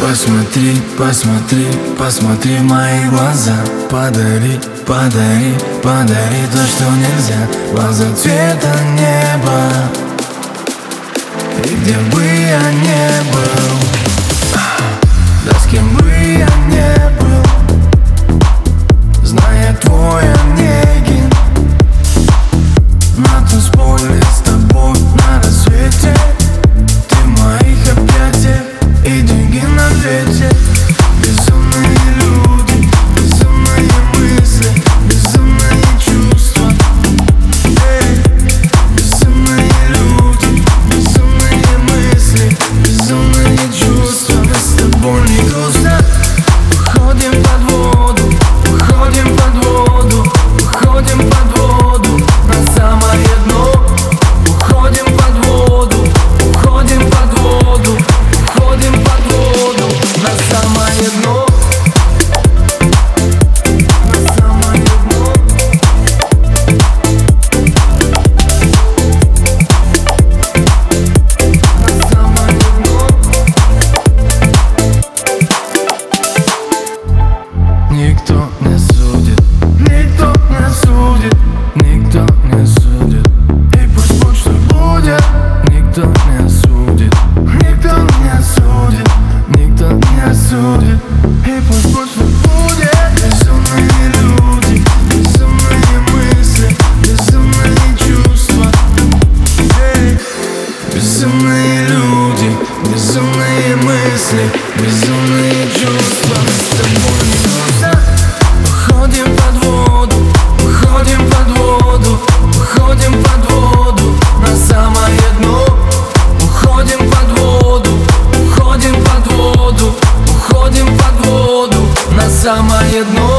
Посмотри, посмотри, посмотри в мои глаза. Подари, подари, подари то, что нельзя. Глаза цвета неба. И где бы я не был. Да с кем бы я не был. Зная твой future никто не судит, никто не судит, никто не судит И пусть что будет. Безумные люди, безумные мысли, безумные чувства. Эй, Безумные люди, безумные мысли, безумные чувства знает, но